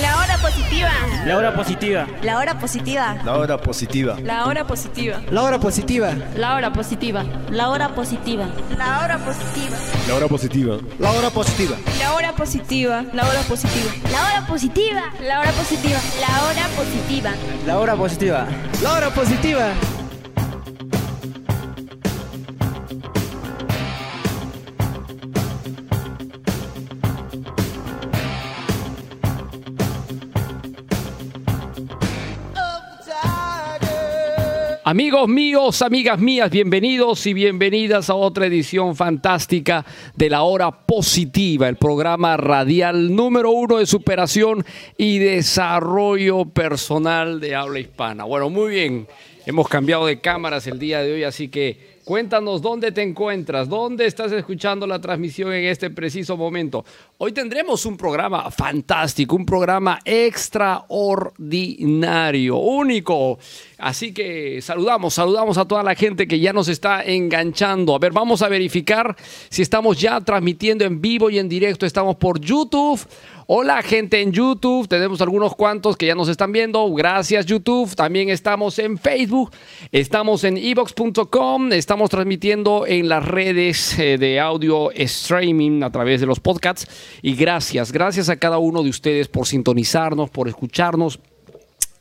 La hora positiva. La hora positiva. La hora positiva. La hora positiva. La hora positiva. La hora positiva. La hora positiva. La hora positiva. La hora positiva. La hora positiva. La hora positiva. La hora positiva. La hora positiva. La hora positiva. La hora positiva. La hora positiva. La hora positiva. La hora positiva. Amigos míos, amigas mías, bienvenidos y bienvenidas a otra edición fantástica de la hora positiva, el programa radial número uno de superación y desarrollo personal de habla hispana. Bueno, muy bien, hemos cambiado de cámaras el día de hoy, así que Cuéntanos dónde te encuentras, dónde estás escuchando la transmisión en este preciso momento. Hoy tendremos un programa fantástico, un programa extraordinario, único. Así que saludamos, saludamos a toda la gente que ya nos está enganchando. A ver, vamos a verificar si estamos ya transmitiendo en vivo y en directo. Estamos por YouTube. Hola gente en YouTube, tenemos algunos cuantos que ya nos están viendo. Gracias YouTube. También estamos en Facebook, estamos en evox.com, estamos transmitiendo en las redes eh, de audio streaming a través de los podcasts. Y gracias, gracias a cada uno de ustedes por sintonizarnos, por escucharnos.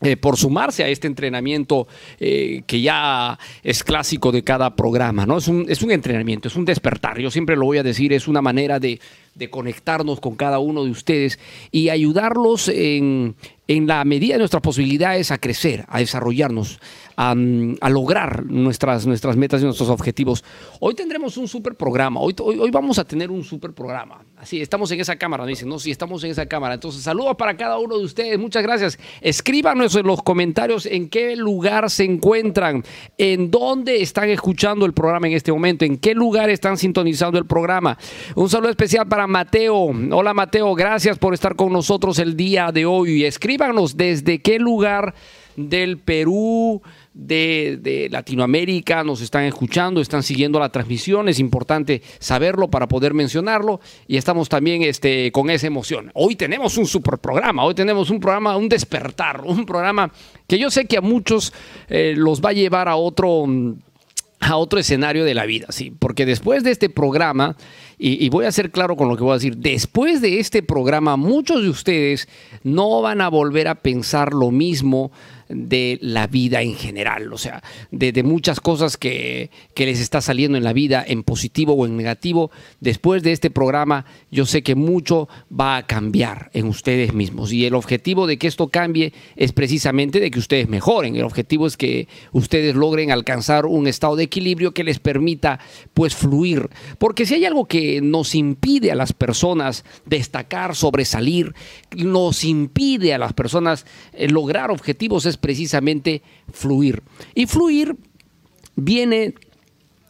eh, por sumarse a este entrenamiento eh, que ya es clásico de cada programa, ¿no? Es un, es un entrenamiento, es un despertar, yo siempre lo voy a decir, es una manera de, de conectarnos con cada uno de ustedes y ayudarlos en, en la medida de nuestras posibilidades a crecer, a desarrollarnos, a, a lograr nuestras, nuestras metas y nuestros objetivos. Hoy tendremos un super programa, hoy, hoy, hoy vamos a tener un super programa. Así, estamos en esa cámara, me dicen, no, sí, estamos en esa cámara. Entonces, saludos para cada uno de ustedes, muchas gracias. Escríbanos en los comentarios en qué lugar se encuentran, en dónde están escuchando el programa en este momento, en qué lugar están sintonizando el programa. Un saludo especial para Mateo. Hola Mateo, gracias por estar con nosotros el día de hoy. Escríbanos desde qué lugar del Perú, de, de, Latinoamérica nos están escuchando, están siguiendo la transmisión. Es importante saberlo para poder mencionarlo y estamos también este, con esa emoción. Hoy tenemos un super programa, hoy tenemos un programa, un despertar, un programa que yo sé que a muchos eh, los va a llevar a otro a otro escenario de la vida, sí, porque después de este programa, y, voy a ser claro con lo que voy a decir, después de este programa, muchos de ustedes no van a volver a pensar lo mismo de la vida en general, o sea, de, de muchas cosas que, que, les está saliendo en la vida, en positivo o en negativo. Después de este programa, yo sé que mucho va a cambiar en ustedes mismos y el objetivo de que esto cambie es precisamente de que ustedes mejoren. El objetivo es que ustedes logren alcanzar un estado de equilibrio que les permita, pues, fluir. Porque si hay algo que nos impide a las personas destacar, sobresalir, nos impide a las personas eh, lograr objetivos es precisamente fluir. Y fluir viene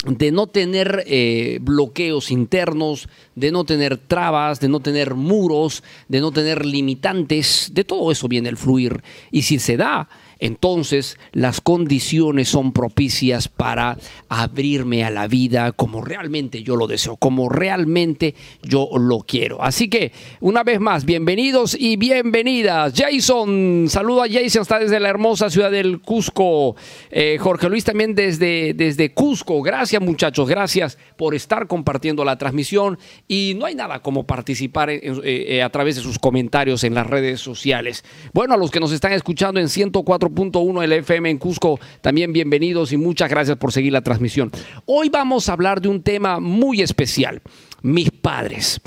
de no tener eh, bloqueos internos, de no tener trabas, de no tener muros, de no tener limitantes, de todo eso viene el fluir. Y si se da entonces las condiciones son propicias para abrirme a la vida como realmente yo lo deseo, como realmente yo lo quiero. Así que, una vez más, bienvenidos y bienvenidas. Jason, saludo a Jason, está desde la hermosa ciudad del Cusco. Eh, Jorge Luis también desde, desde Cusco. Gracias muchachos, gracias por estar compartiendo la transmisión. Y no hay nada como participar eh, eh, a través de sus comentarios en las redes sociales. Bueno, a los que nos están escuchando en 104.1 el FM en Cusco, también bienvenidos y muchas gracias por seguir la transmisión. Hoy vamos a hablar de un tema muy especial, mis padres.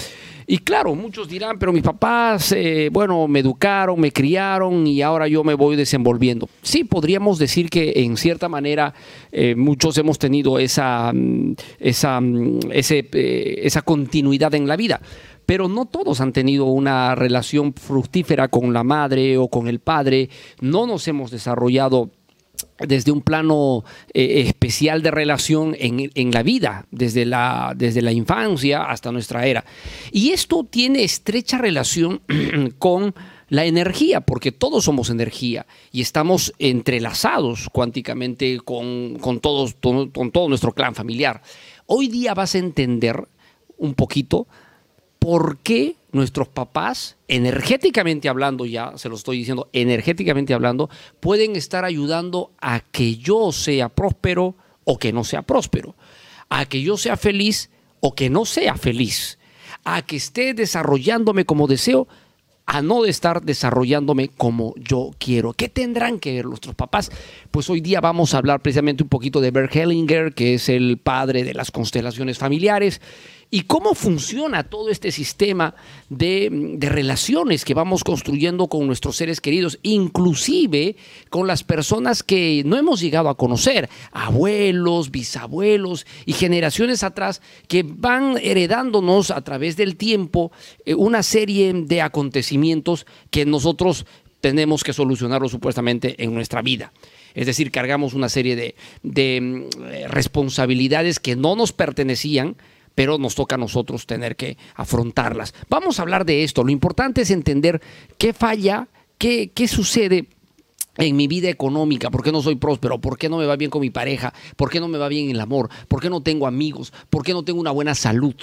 Y claro, muchos dirán, pero mis papás, eh, bueno, me educaron, me criaron y ahora yo me voy desenvolviendo. Sí, podríamos decir que en cierta manera eh, muchos hemos tenido esa, mm, esa, mm, ese, eh, esa continuidad en la vida. Pero no todos han tenido una relación fructífera con la madre o con el padre. No nos hemos desarrollado desde un plano eh, especial de relación en, en la vida, desde la, desde la infancia hasta nuestra era. Y esto tiene estrecha relación con la energía, porque todos somos energía y estamos entrelazados cuánticamente con, con todos, con, con todo nuestro clan familiar. Hoy día vas a entender un poquito por qué nuestros papás, energéticamente hablando ya, se lo estoy diciendo, energéticamente hablando, pueden estar ayudando a que yo sea próspero o que no sea próspero, a que yo sea feliz o que no sea feliz, a que esté desarrollándome como deseo, a no estar desarrollándome como yo quiero. ¿Qué tendrán que ver nuestros papás? Pues hoy día vamos a hablar precisamente un poquito de Bert Hellinger, que es el padre de las constelaciones familiares, y cómo funciona todo este sistema de, relaciones que vamos construyendo con nuestros seres queridos, inclusive con las personas que no hemos llegado a conocer, abuelos, bisabuelos y generaciones atrás que van heredándonos a través del tiempo eh, una serie de acontecimientos que nosotros tenemos que solucionarlo supuestamente en nuestra vida. Es decir, cargamos una serie de, de, mm, eh, responsabilidades que no nos pertenecían, pero nos toca a nosotros tener que afrontarlas. Vamos a hablar de esto. Lo importante es entender qué falla, qué, qué sucede en mi vida económica, por qué no soy próspero, por qué no me va bien con mi pareja, por qué no me va bien el amor, por qué no tengo amigos, por qué no tengo una buena salud.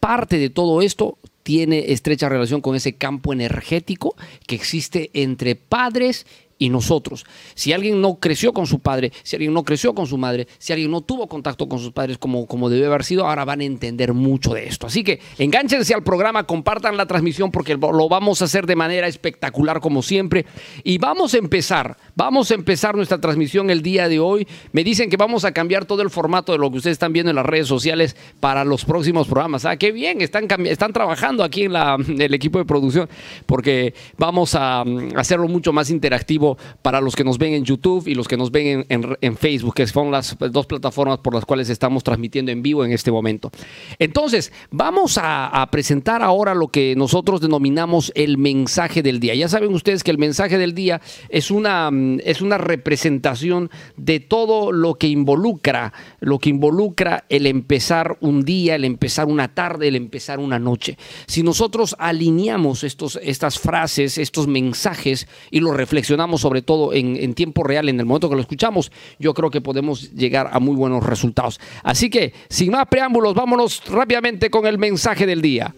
Parte de todo esto tiene estrecha relación con ese campo energético que existe entre padres y nosotros. Si alguien no creció con su padre, si alguien no creció con su madre, si alguien no tuvo contacto con sus padres como, como debe haber sido, ahora van a entender mucho de esto. Así que enganchense al programa, compartan la transmisión porque lo vamos a hacer de manera espectacular como siempre. Y vamos a empezar, vamos a empezar nuestra transmisión el día de hoy. Me dicen que vamos a cambiar todo el formato de lo que ustedes están viendo en las redes sociales para los próximos programas. Ah, qué bien, están, están trabajando aquí en la- el equipo de producción porque vamos a mm, hacerlo mucho más interactivo para los que nos ven en YouTube y los que nos ven en, Facebook, que son las dos plataformas por las cuales estamos transmitiendo en vivo en este momento. Entonces, vamos a, a presentar ahora lo que nosotros denominamos el mensaje del día. Ya saben ustedes que el mensaje del día es una, mm, es una representación de todo lo que involucra, lo que involucra el empezar un día, el empezar una tarde, el empezar una noche. Si nosotros alineamos estos, estas frases, estos mensajes y los reflexionamos sobre todo en, en tiempo real, en el momento que lo escuchamos, yo creo que podemos llegar a muy buenos resultados. Así que, sin más preámbulos, vámonos rápidamente con el mensaje del día.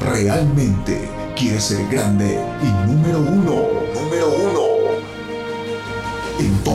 ¿Realmente quieres ser grande y número uno? Número uno.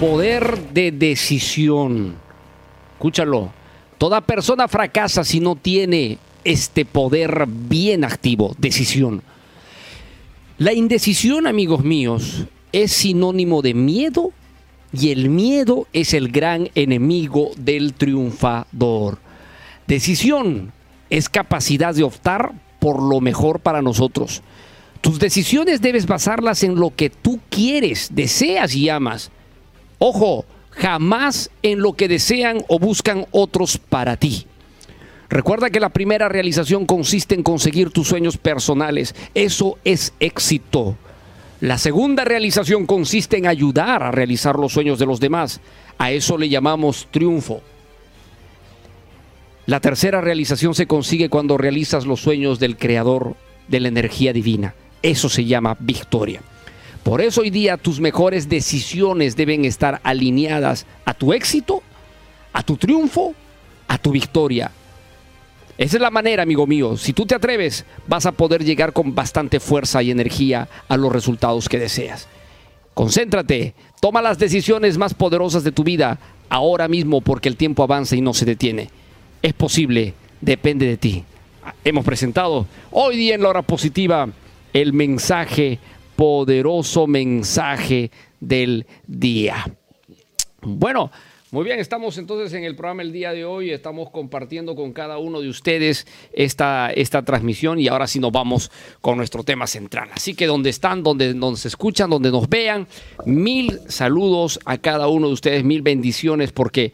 Poder de decisión. Escúchalo. Toda persona fracasa si no tiene este poder bien activo, decisión. La indecisión, amigos míos, es sinónimo de miedo, y el miedo es el gran enemigo del triunfador. Decisión es capacidad de optar por lo mejor para nosotros. Tus decisiones debes basarlas en lo que tú quieres, deseas y amas. Ojo, jamás en lo que desean o buscan otros para ti. Recuerda que la primera realización consiste en conseguir tus sueños personales. Eso es éxito. La segunda realización consiste en ayudar a realizar los sueños de los demás. A eso le llamamos triunfo. La tercera realización se consigue cuando realizas los sueños del creador de la energía divina. Eso se llama victoria. Por eso hoy día tus mejores decisiones deben estar alineadas a tu éxito, a tu triunfo, a tu victoria. Esa es la manera, amigo mío. Si tú te atreves, vas a poder llegar con bastante fuerza y energía a los resultados que deseas. Concéntrate, toma las decisiones más poderosas de tu vida ahora mismo porque el tiempo avanza y no se detiene. Es posible, depende de ti. Hemos presentado hoy día en la hora positiva el mensaje, poderoso mensaje del día. Bueno, muy bien, estamos entonces en el programa el día de hoy, estamos compartiendo con cada uno de ustedes esta, esta transmisión y ahora sí nos vamos con nuestro tema central. Así que donde están, donde nos escuchan, donde nos vean, mil saludos a cada uno de ustedes, mil bendiciones porque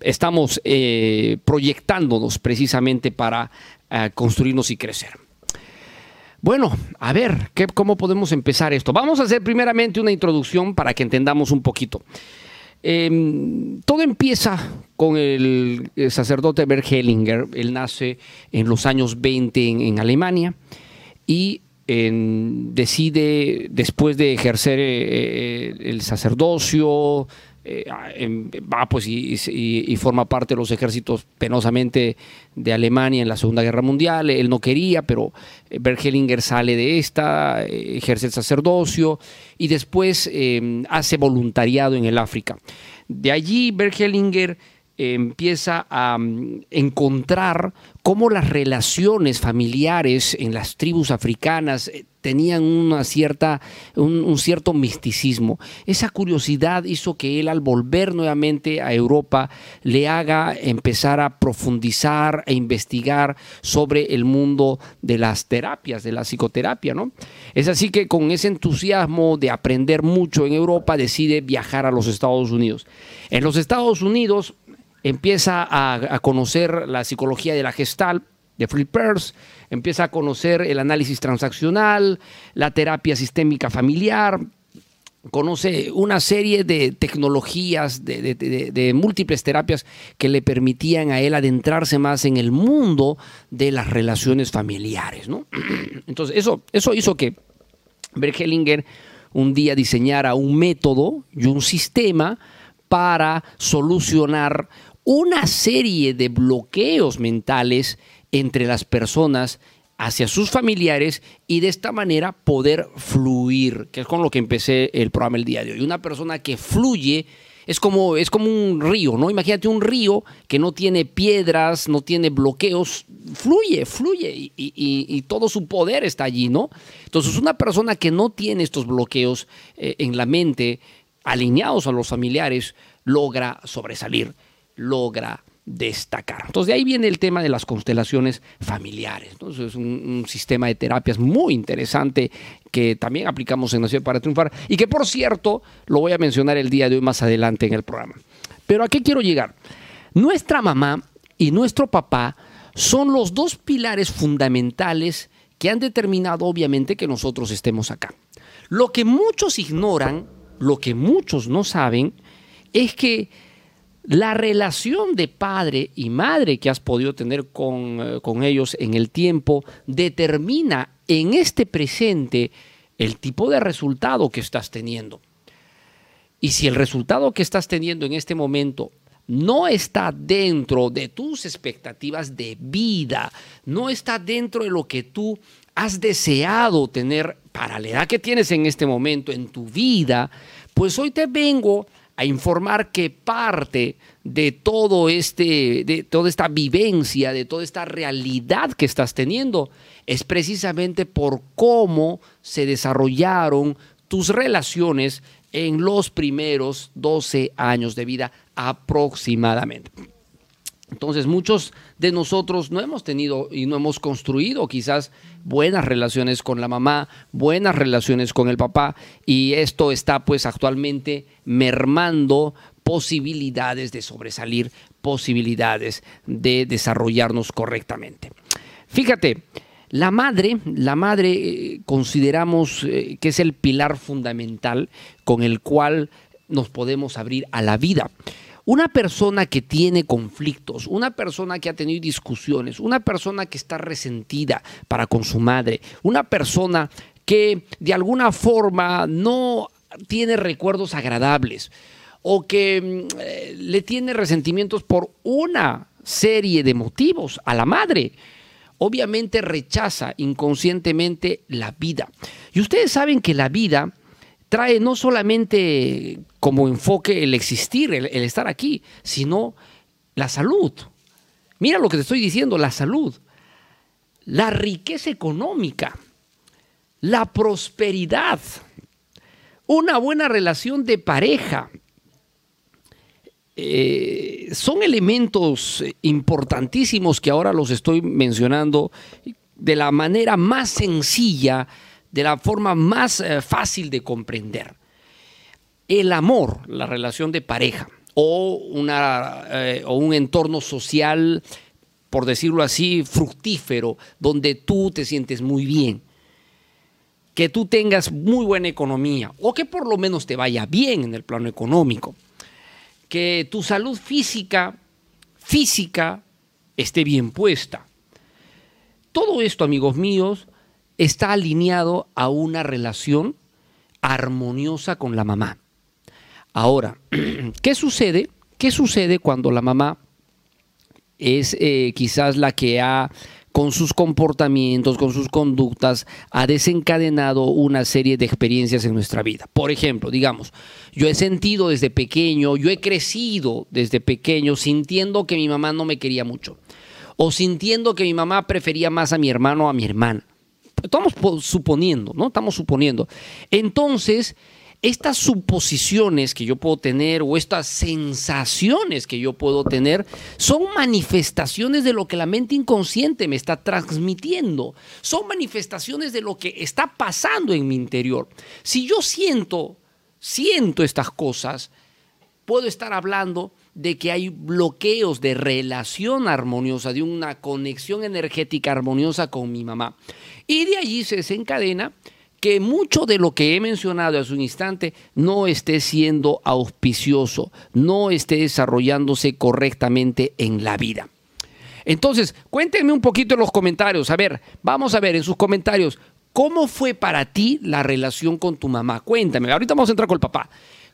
estamos eh, proyectándonos precisamente para eh, construirnos y crecer. Bueno, a ver, ¿qué, ¿cómo podemos empezar esto? Vamos a hacer primeramente una introducción para que entendamos un poquito. Eh, todo empieza con el, sacerdote Bert Hellinger. Él nace en los años 20 en, Alemania y decide, después de ejercer eh, el sacerdocio, eh, en- va pues y, forma parte de los ejércitos penosamente de Alemania en la Segunda Guerra Mundial. Él no quería, pero eh, Bert Hellinger sale de esta, eh, ejerce el sacerdocio y después hace voluntariado en el África. De allí eh, empieza a mm, encontrar cómo las relaciones familiares en las tribus africanas eh, tenían una cierta, un, un cierto misticismo. Esa curiosidad hizo que él al volver nuevamente a Europa le haga empezar a profundizar e investigar sobre el mundo de las terapias, de la psicoterapia, ¿no? Es así que con ese entusiasmo de aprender mucho en Europa decide viajar a los Estados Unidos. En los Estados Unidos empieza a, conocer la psicología de la gestal de Philip Peirce, empieza a conocer el análisis transaccional, la terapia sistémica familiar, conoce una serie de tecnologías, de, múltiples terapias que le permitían a él adentrarse más en el mundo de las relaciones familiares. ¿no? Entonces, eso, eso hizo que Bert Hellinger un día diseñara un método y un sistema para solucionar una serie de bloqueos mentales entre las personas hacia sus familiares y de esta manera poder fluir, que es con lo que empecé el programa el día de hoy. Una persona que fluye es como, es como un río, ¿no? Imagínate un río que no tiene piedras, no tiene bloqueos, fluye, fluye y, y- todo su poder está allí, ¿no? Entonces una persona que no tiene estos bloqueos eh, en la mente, alineados a los familiares, logra sobresalir, logra destacar. Entonces de ahí viene el tema de las constelaciones familiares. Entonces es un, un sistema de terapias muy interesante que también aplicamos en Nación para Triunfar y que por cierto lo voy a mencionar el día de hoy más adelante en el programa. Pero ¿a qué quiero llegar? Nuestra mamá y nuestro papá son los dos pilares fundamentales que han determinado obviamente que nosotros estemos acá. Lo que muchos ignoran, lo que muchos no saben, es que la relación de padre y madre que has podido tener con, eh, con ellos en el tiempo determina en este presente el tipo de resultado que estás teniendo. Y si el resultado que estás teniendo en este momento no está dentro de tus expectativas de vida, no está dentro de lo que tú has deseado tener para la edad que tienes en este momento en tu vida, pues hoy te vengo a informar que parte de todo este de toda esta vivencia, de toda esta realidad que estás teniendo es precisamente por cómo se desarrollaron tus relaciones en los primeros 12 años de vida aproximadamente. Entonces muchos de nosotros no hemos tenido y no hemos construido quizás buenas relaciones con la mamá, buenas relaciones con el papá y esto está pues actualmente mermando posibilidades de sobresalir, posibilidades de desarrollarnos correctamente. Fíjate, la madre, la madre eh, consideramos eh, que es el pilar fundamental con el cual nos podemos abrir a la vida. Una persona que tiene conflictos, una persona que ha tenido discusiones, una persona que está resentida para con su madre, una persona que de alguna forma no tiene recuerdos agradables o que mm, eh, le tiene resentimientos por una serie de motivos a la madre, obviamente rechaza inconscientemente la vida. Y ustedes saben que la vida trae no solamente como enfoque el existir, el, estar aquí, sino la salud. Mira lo que te estoy diciendo, la salud, la riqueza económica, la prosperidad, una buena relación de pareja. Eh, son elementos importantísimos que ahora los estoy mencionando de la manera más sencilla de la forma más eh, fácil de comprender. El amor, la relación de pareja o, una, eh, o un entorno social, por decirlo así, fructífero, donde tú te sientes muy bien, que tú tengas muy buena economía o que por lo menos te vaya bien en el plano económico, que tu salud física, física, esté bien puesta. Todo esto, amigos míos, está alineado a una relación armoniosa con la mamá. Ahora, ¿qué sucede? ¿Qué sucede cuando la mamá es eh, quizás la que ha, con sus comportamientos, con sus conductas, ha desencadenado una serie de experiencias en nuestra vida? Por ejemplo, digamos, yo he sentido desde pequeño, yo he crecido desde pequeño sintiendo que mi mamá no me quería mucho, o sintiendo que mi mamá prefería más a mi hermano o a mi hermana estamos suponiendo, ¿no? Estamos suponiendo. Entonces, estas suposiciones que yo puedo tener o estas sensaciones que yo puedo tener son manifestaciones de lo que la mente inconsciente me está transmitiendo. Son manifestaciones de lo que está pasando en mi interior. Si yo siento, siento estas cosas, puedo estar hablando de que hay bloqueos de relación armoniosa, de una conexión energética armoniosa con mi mamá. Y de allí se desencadena que mucho de lo que he mencionado hace un instante no esté siendo auspicioso, no esté desarrollándose correctamente en la vida. Entonces, cuéntenme un poquito en los comentarios. A ver, vamos a ver en sus comentarios, ¿cómo fue para ti la relación con tu mamá? Cuéntame, ahorita vamos a entrar con el papá.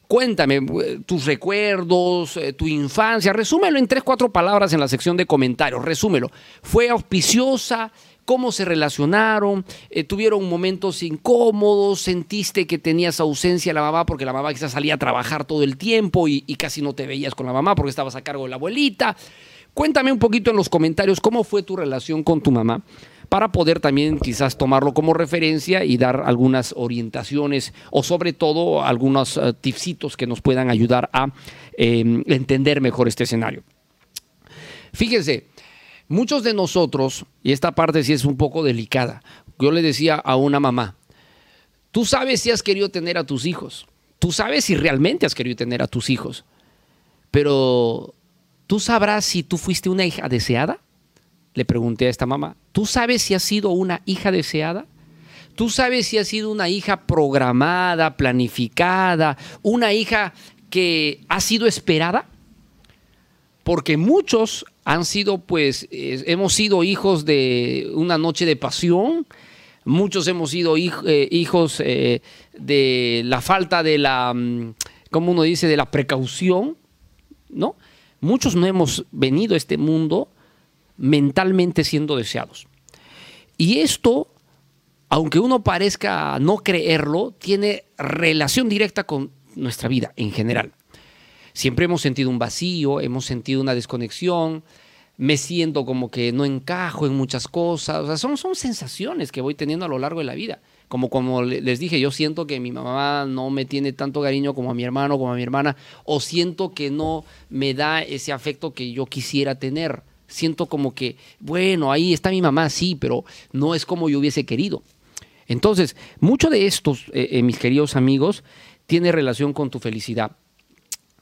Cuéntame eh, tus recuerdos, eh, tu infancia. Resúmelo en tres, cuatro palabras en la sección de comentarios. Resúmelo. ¿Fue auspiciosa? ¿Cómo se relacionaron? Eh, ¿Tuvieron momentos incómodos? ¿Sentiste que tenías ausencia de la mamá porque la mamá quizás salía a trabajar todo el tiempo y, y casi no te veías con la mamá porque estabas a cargo de la abuelita? Cuéntame un poquito en los comentarios cómo fue tu relación con tu mamá para poder también quizás tomarlo como referencia y dar algunas orientaciones o sobre todo algunos uh, tipsitos que nos puedan ayudar a eh, entender mejor este escenario. Fíjense, muchos de nosotros, y esta parte sí es un poco delicada, yo le decía a una mamá, tú sabes si has querido tener a tus hijos, tú sabes si realmente has querido tener a tus hijos, pero tú sabrás si tú fuiste una hija deseada le pregunté a esta mamá, ¿tú sabes si ha sido una hija deseada? ¿Tú sabes si ha sido una hija programada, planificada, una hija que ha sido esperada? Porque muchos han sido, pues, eh, hemos sido hijos de una noche de pasión, muchos hemos sido eh, hijos eh, de la falta de la, mm, como uno dice, de la precaución, ¿no? Muchos no hemos venido a este mundo mentalmente siendo deseados. Y esto, aunque uno parezca no creerlo, tiene relación directa con nuestra vida en general. Siempre hemos sentido un vacío, hemos sentido una desconexión, me siento como que no encajo en muchas cosas, o sea, son, son sensaciones que voy teniendo a lo largo de la vida Como, como le- les dije, yo siento que mi mamá no me tiene tanto cariño como a mi hermano, como a mi hermana, o siento que no me da ese afecto que yo quisiera tener. Siento como que, bueno, ahí está mi mamá, sí, pero no es como yo hubiese querido. Entonces, mucho de estos, eh, eh, mis queridos amigos, tiene relación con tu felicidad.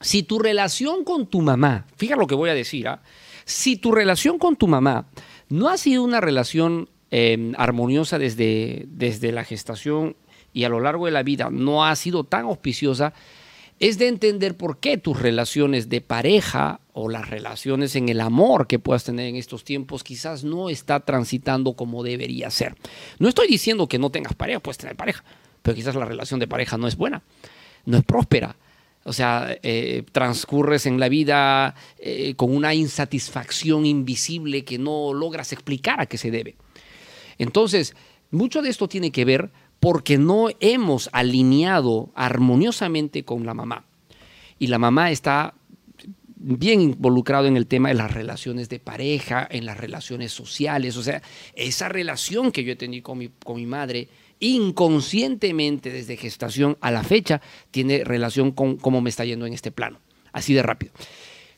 Si tu relación con tu mamá, fíjate lo que voy a decir, ¿ah? si tu relación con tu mamá no ha sido una relación eh, armoniosa desde, desde la gestación y a lo largo de la vida, no ha sido tan auspiciosa, es de entender por qué tus relaciones de pareja o las relaciones en el amor que puedas tener en estos tiempos quizás no está transitando como debería ser. No estoy diciendo que no tengas pareja, puedes tener pareja, pero quizás la relación de pareja no es buena, no es próspera. O sea, eh, transcurres en la vida eh, con una insatisfacción invisible que no logras explicar a qué se debe. Entonces, mucho de esto tiene que ver porque no hemos alineado armoniosamente con la mamá. Y la mamá está bien involucrado en el tema de las relaciones de pareja, en las relaciones sociales. O sea, esa relación que yo he tenido con mi, con mi madre, inconscientemente desde gestación a la fecha, tiene relación con cómo me está yendo en este plano. Así de rápido.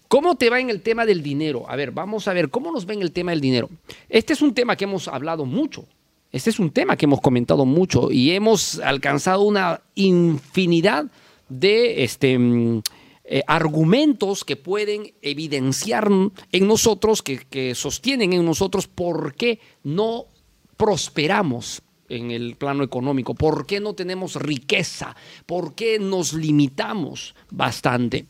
¿Cómo te va en el tema del dinero? A ver, vamos a ver, ¿cómo nos va en el tema del dinero? Este es un tema que hemos hablado mucho. Este es un tema que hemos comentado mucho y hemos alcanzado una infinidad de este, mm, eh, argumentos que pueden evidenciar en nosotros, que, que sostienen en nosotros por qué no prosperamos en el plano económico, por qué no tenemos riqueza, por qué nos limitamos bastante.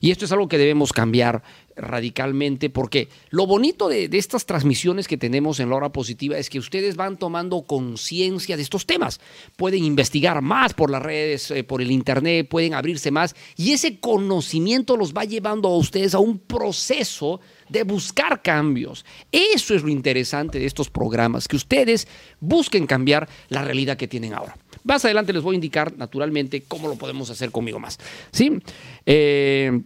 Y esto es algo que debemos cambiar radicalmente porque lo bonito de, estas transmisiones que tenemos en la hora positiva es que ustedes van tomando conciencia de estos temas. Pueden investigar más por las redes, eh, por el internet, pueden abrirse más y ese conocimiento los va llevando a ustedes a un proceso de buscar cambios. Eso es lo interesante de estos programas, que ustedes busquen cambiar la realidad que tienen ahora. Más adelante les voy a indicar, naturalmente, cómo lo podemos hacer conmigo más. ¿Sí? Eh,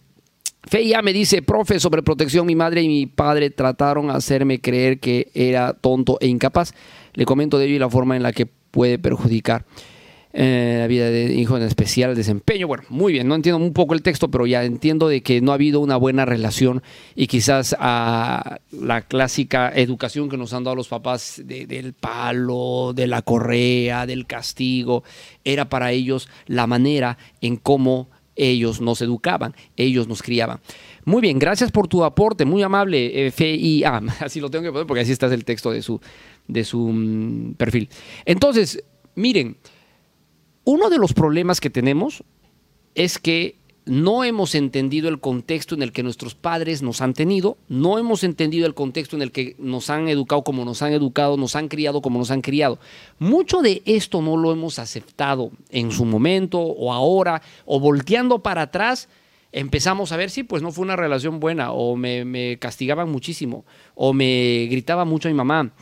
Feya me dice, profe, sobre protección, mi madre y mi padre trataron de hacerme creer que era tonto e incapaz. Le comento de ello y la forma en la que puede perjudicar eh, la vida de hijo en especial, el desempeño. Bueno, muy bien, no entiendo un poco el texto, pero ya entiendo de que no ha habido una buena relación y quizás a la clásica educación que nos han dado los papás de- del palo, de la correa, del castigo, era para ellos la manera en cómo ellos nos educaban, ellos nos criaban. Muy bien, gracias por tu aporte, muy amable, eh, FIA, así lo tengo que poner porque así está el texto de su, de su mm, perfil. Entonces, miren, uno de los problemas que tenemos es que no hemos entendido el contexto en el que nuestros padres nos han tenido, no hemos entendido el contexto en el que nos han educado como nos han educado, nos han criado como nos han criado. Mucho de esto no lo hemos aceptado en su momento o ahora, o volteando para atrás, empezamos a ver, sí, pues no fue una relación buena, o me, me castigaban muchísimo, o me gritaba mucho mi mamá,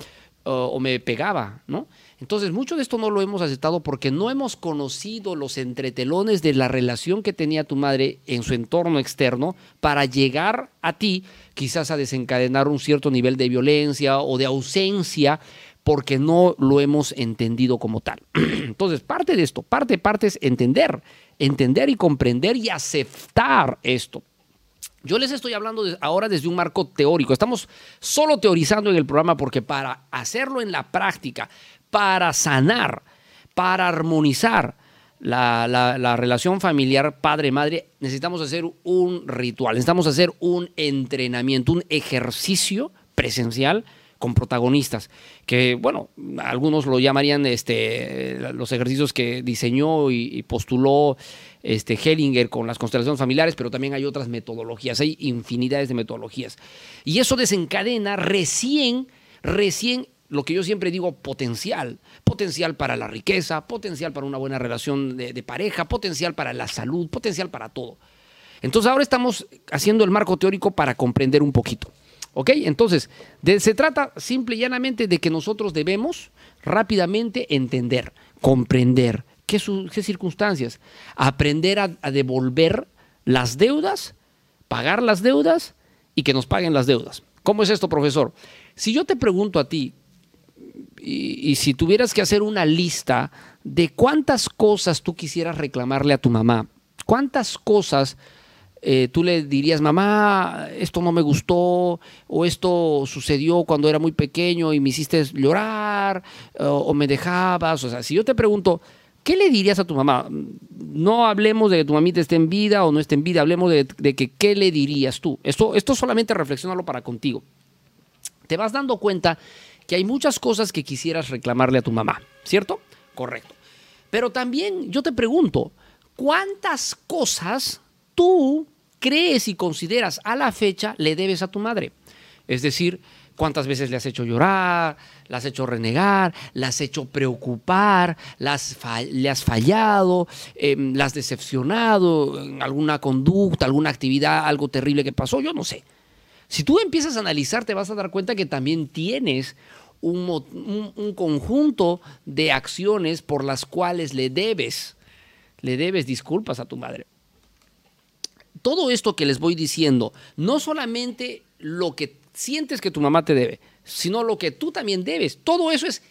o, o me pegaba, ¿no? Entonces, mucho de esto no lo hemos aceptado porque no hemos conocido los entretelones de la relación que tenía tu madre en su entorno externo para llegar a ti, quizás a desencadenar un cierto nivel de violencia o de ausencia porque no lo hemos entendido como tal. Entonces, parte de esto, parte, parte es entender, entender y comprender y aceptar esto. Yo les estoy hablando ahora desde un marco teórico. Estamos solo teorizando en el programa porque para hacerlo en la práctica, para sanar, para armonizar la, la- la relación familiar padre-madre, necesitamos hacer un ritual, necesitamos hacer un entrenamiento, un ejercicio presencial con protagonistas, que bueno, algunos lo llamarían este, los ejercicios que diseñó y, y postuló este, Hellinger con las constelaciones familiares, pero también hay otras metodologías, hay infinidades de metodologías. Y eso desencadena recién, recién lo que yo siempre digo, potencial. Potencial para la riqueza, potencial para una buena relación de, pareja, potencial para la salud, potencial para todo. Entonces ahora estamos haciendo el marco teórico para comprender un poquito. ¿Ok? Entonces, de- se trata simple y llanamente de que nosotros debemos rápidamente entender, comprender qué circunstancias, aprender a, a devolver las deudas, pagar las deudas y que nos paguen las deudas. ¿Cómo es esto, profesor? Si yo te pregunto a ti, y, si tuvieras que hacer una lista de cuántas cosas tú quisieras reclamarle a tu mamá, cuántas cosas eh, tú le dirías, mamá, esto no me gustó, o esto sucedió cuando era muy pequeño y me hiciste llorar, o, me dejabas. O sea, si yo te pregunto, ¿qué le dirías a tu mamá? No hablemos de que tu mamita esté en vida o no esté en vida, hablemos de, que qué le dirías tú. Esto, esto solamente reflexionarlo para contigo. Te vas dando cuenta que hay muchas cosas que quisieras reclamarle a tu mamá, ¿cierto? Correcto. Pero también yo te pregunto, ¿cuántas cosas tú crees y consideras a la fecha le debes a tu madre? Es decir, cuántas veces le has hecho llorar, la has hecho renegar, la has hecho preocupar, la has fa- le has fallado, eh, has decepcionado en alguna conducta, alguna actividad, algo terrible que pasó, yo no sé. Si tú empiezas a analizar, te vas a dar cuenta que también tienes un, conjunto de acciones por las cuales le debes, le debes disculpas a tu madre. Todo esto que les voy diciendo, no solamente lo que sientes que tu mamá te debe, sino lo que tú también debes. Todo eso es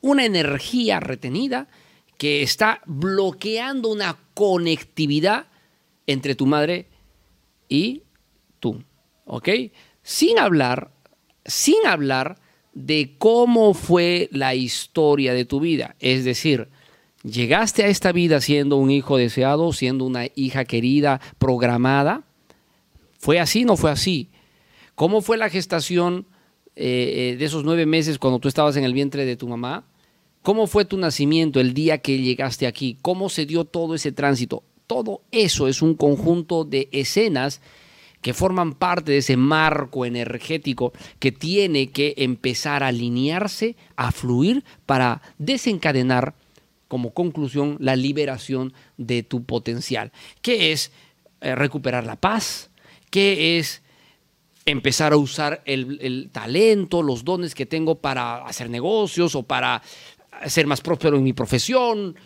una energía retenida que está bloqueando una conectividad entre tu madre y tú. Sin hablar, sin hablar de cómo fue la historia de tu vida. Es decir, llegaste a esta vida siendo un hijo deseado, siendo una hija querida, programada. ¿Fue así? ¿No fue así? ¿Cómo fue la gestación eh, eh, de esos nueve meses cuando tú estabas en el vientre de tu mamá? ¿Cómo fue tu nacimiento el día que llegaste aquí? ¿Cómo se dio todo ese tránsito? Todo eso es un conjunto de escenas que forman parte de ese marco energético que tiene que empezar a alinearse, a fluir para desencadenar como conclusión la liberación de tu potencial, que es eh, recuperar la paz, que es empezar a usar el, el talento, los dones que tengo para hacer negocios o para ser más próspero en mi profesión,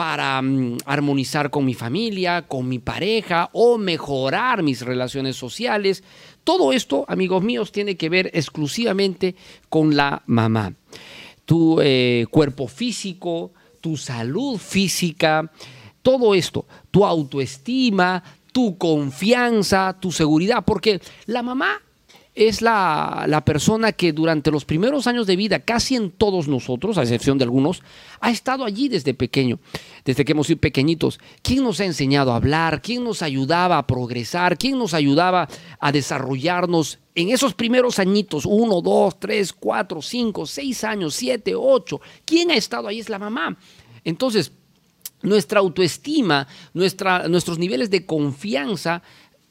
para mm, armonizar con mi familia, con mi pareja o mejorar mis relaciones sociales. Todo esto, amigos míos, tiene que ver exclusivamente con la mamá. Tu eh, cuerpo físico, tu salud física, todo esto, tu autoestima, tu confianza, tu seguridad, porque la mamá es la, la, persona que durante los primeros años de vida, casi en todos nosotros, a excepción de algunos, ha estado allí desde pequeño, desde que hemos sido pequeñitos. ¿Quién nos ha enseñado a hablar? ¿Quién nos ayudaba a progresar? ¿Quién nos ayudaba a desarrollarnos en esos primeros añitos? Uno, dos, tres, cuatro, cinco, seis años, siete, ocho. ¿Quién ha estado ahí? Es la mamá. Entonces, nuestra autoestima, nuestra, nuestros niveles de confianza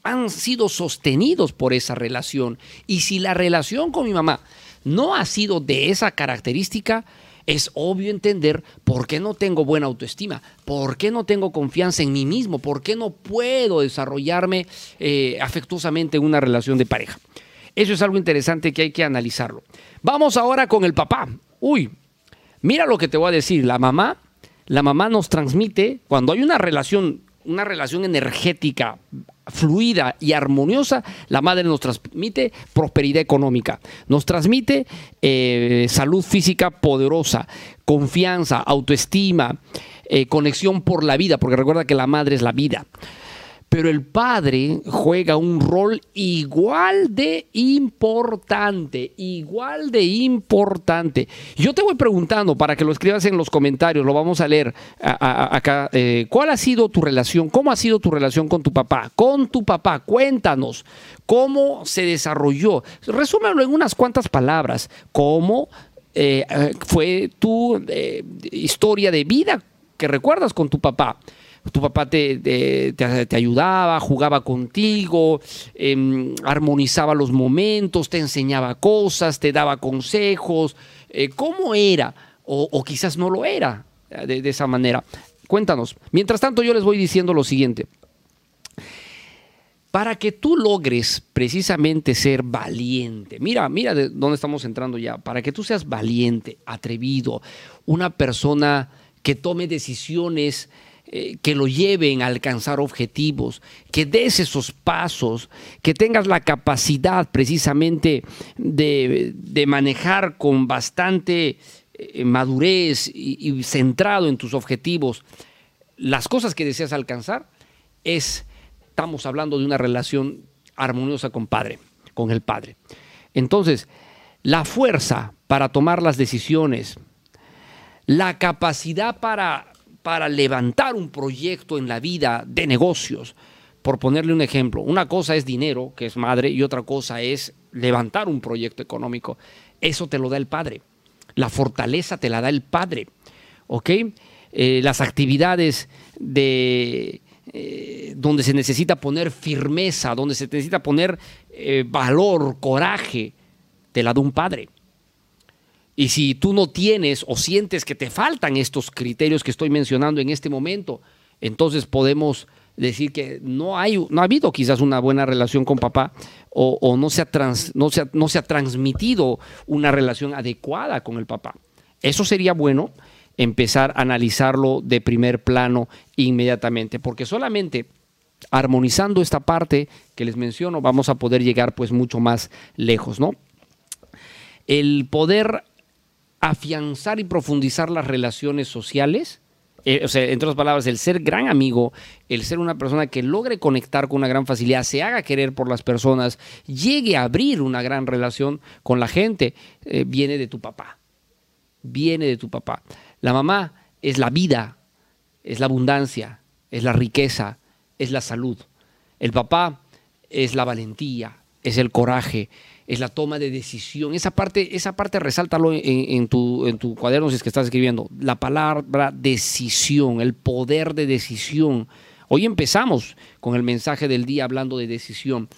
han sido sostenidos por esa relación. Y si la relación con mi mamá no ha sido de esa característica, es obvio entender por qué no tengo buena autoestima, por qué no tengo confianza en mí mismo, por qué no puedo desarrollarme eh, afectuosamente en una relación de pareja. Eso es algo interesante que hay que analizarlo. Vamos ahora con el papá. Uy, mira lo que te voy a decir. La mamá, la mamá nos transmite, cuando hay una relación una relación energética fluida y armoniosa, la madre nos transmite prosperidad económica, nos transmite eh, salud física poderosa, confianza, autoestima, eh, conexión por la vida, porque recuerda que la madre es la vida. Pero el padre juega un rol igual de importante, igual de importante. Yo te voy preguntando para que lo escribas en los comentarios, lo vamos a leer acá. Eh, ¿Cuál ha sido tu relación? ¿Cómo ha sido tu relación con tu papá? Con tu papá, cuéntanos cómo se desarrolló. Resúmelo en unas cuantas palabras. ¿Cómo eh, fue tu eh, historia de vida que recuerdas con tu papá? Tu papá te, te, ayudaba, jugaba contigo, eh, armonizaba los momentos, te enseñaba cosas, te daba consejos. Eh, ¿Cómo era? O, quizás no lo era de, de, esa manera. Cuéntanos. Mientras tanto, yo les voy diciendo lo siguiente. Para que tú logres precisamente ser valiente, mira, mira de dónde estamos entrando ya, para que tú seas valiente, atrevido, una persona que tome decisiones eh, que lo lleven a alcanzar objetivos, que des esos pasos, que tengas la capacidad precisamente de, de manejar con bastante eh, madurez y, y centrado en tus objetivos, las cosas que deseas alcanzar, es, estamos hablando de una relación armoniosa con Padre, con el Padre. Entonces, la fuerza para tomar las decisiones, la capacidad para, para levantar un proyecto en la vida de negocios, por ponerle un ejemplo, una cosa es dinero, que es madre, y otra cosa es levantar un proyecto económico. Eso te lo da el Padre. La fortaleza te la da el Padre. ¿Ok? Eh, las actividades de, eh, donde se necesita poner firmeza, donde se necesita poner eh, valor, coraje, te la da un padre. Y si tú no tienes o sientes que te faltan estos criterios que estoy mencionando en este momento, entonces podemos decir que no, hay, no ha habido quizás una buena relación con papá o, no, se ha trans, no, se no se ha transmitido una relación adecuada con el papá. Eso sería bueno empezar a analizarlo de primer plano inmediatamente, porque solamente armonizando esta parte que les menciono vamos a poder llegar pues mucho más lejos, ¿no? El poder afianzar y profundizar las relaciones sociales, eh, o sea, entre otras palabras, el ser gran amigo, el ser una persona que logre conectar con una gran facilidad, se haga querer por las personas, llegue a abrir una gran relación con la gente, eh, viene de tu papá. Viene de tu papá. La mamá es la vida, es la abundancia, es la riqueza, es la salud. El papá es la valentía, es el coraje, es la toma de decisión. Esa parte, esa parte resáltalo en, tu, en tu cuaderno si es que estás escribiendo. La palabra decisión, el poder de decisión. Hoy empezamos con el mensaje del día hablando de decisión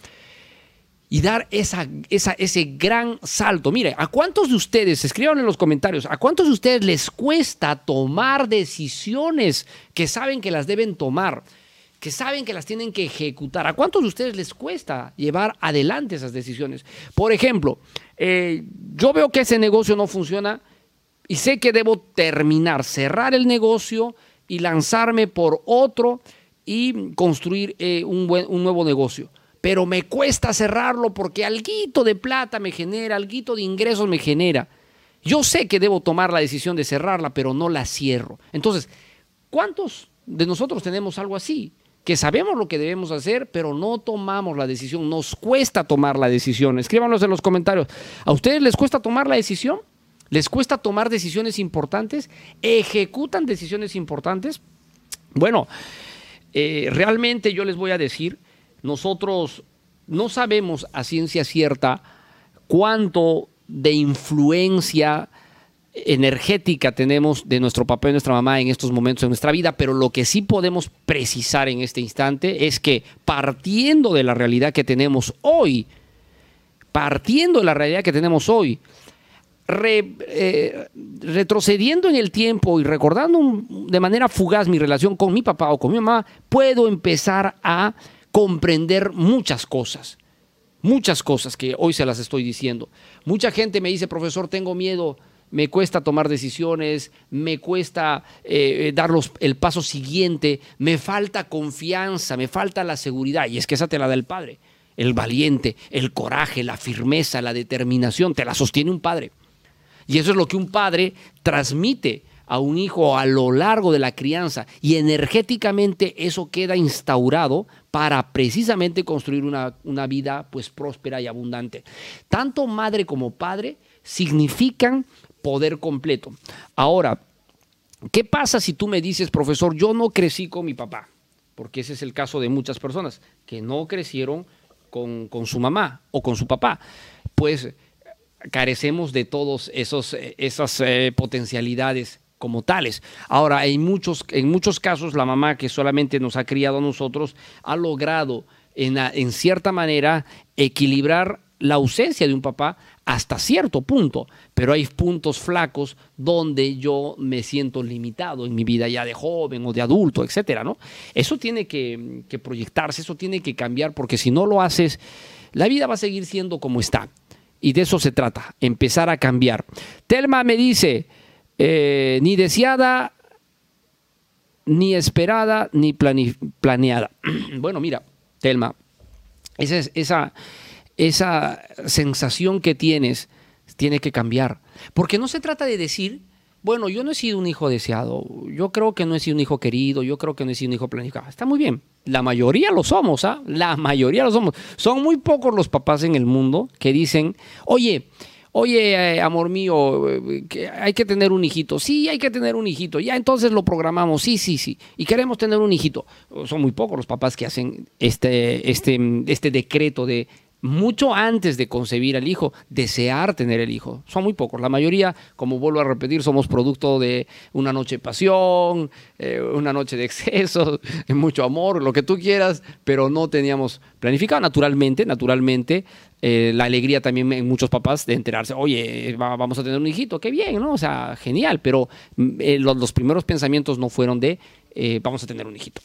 y dar esa, esa, ese gran salto. Mire, ¿a cuántos de ustedes, escriban en los comentarios, a cuántos de ustedes les cuesta tomar decisiones que saben que las deben tomar, que saben que las tienen que ejecutar? ¿A cuántos de ustedes les cuesta llevar adelante esas decisiones? Por ejemplo, eh, yo veo que ese negocio no funciona y sé que debo terminar, cerrar el negocio y lanzarme por otro y construir eh, un, un nuevo negocio pero me cuesta cerrarlo porque alguito de plata me genera, alguito de ingresos me genera. Yo sé que debo tomar la decisión de cerrarla, pero no la cierro. Entonces, ¿cuántos de nosotros tenemos algo así? Que sabemos lo que debemos hacer, pero no tomamos la decisión. Nos cuesta tomar la decisión. Escríbanos en los comentarios. ¿A ustedes les cuesta tomar la decisión? ¿Les cuesta tomar decisiones importantes? ¿Ejecutan decisiones importantes? Bueno, eh, realmente yo les voy a decir nosotros no sabemos a ciencia cierta cuánto de influencia energética tenemos de nuestro papá y nuestra mamá en estos momentos de nuestra vida, pero lo que sí podemos precisar en este instante es que partiendo de la realidad que tenemos hoy, partiendo de la realidad que tenemos hoy, eh, retrocediendo en el tiempo y recordando de manera fugaz mi relación con mi papá o con mi mamá, puedo empezar a comprender muchas cosas, muchas cosas que hoy se las estoy diciendo. Mucha gente me dice, profesor, tengo miedo, me cuesta tomar decisiones, me cuesta eh, dar los, el paso siguiente, me falta confianza, me falta la seguridad. Y es que esa te la da el padre. El valiente, el coraje, la firmeza, la determinación, te la sostiene un padre. Y eso es lo que un padre transmite a un hijo a lo largo de la crianza y energéticamente eso queda instaurado para precisamente construir una, una, vida pues próspera y abundante. Tanto madre como padre significan poder completo. Ahora, ¿qué pasa si tú me dices, profesor, yo no crecí con mi papá? Porque ese es el caso de muchas personas que no crecieron con, con su mamá o con su papá. Pues carecemos de todas esas eh, potencialidades como tales. Ahora, en muchos, en muchos casos, la mamá que solamente nos ha criado a nosotros ha logrado, en, en cierta manera, equilibrar la ausencia de un papá hasta cierto punto, pero hay puntos flacos donde yo me siento limitado en mi vida ya de joven o de adulto, etcétera, ¿no? Eso tiene que, proyectarse, eso tiene que cambiar, porque si no lo haces, la vida va a seguir siendo como está. Y de eso se trata, empezar a cambiar. Telma me dice, eh, ni deseada, ni esperada, ni planeada. bueno, mira, Telma, esa, esa, esa sensación que tienes tiene que cambiar. Porque no se trata de decir bueno, yo no he sido un hijo deseado, yo creo que no he sido un hijo querido, yo creo que no he sido un hijo planificado. Está muy bien, la mayoría lo somos, ¿ah? La mayoría lo somos. Son muy pocos los papás en el mundo que dicen, oye, Oye, eh, amor mío, eh, hay que tener un hijito. Sí, hay que tener un hijito. Ya entonces lo programamos. Sí, sí, sí. Y queremos tener un hijito. Son muy pocos los papás que hacen este, este, este decreto de mucho antes de concebir al hijo, desear tener el hijo. Son muy pocos. La mayoría, como vuelvo a repetir, somos producto de una noche de pasión, eh, una noche de exceso, mucho amor, lo que tú quieras, pero no teníamos planificado. Naturalmente, naturalmente, eh, la alegría también en muchos papás de enterarse, oye, vamos a tener un hijito, qué bien, ¿no? O sea, genial, pero mm, eh, los, primeros pensamientos no fueron de, vamos a tener un hijito.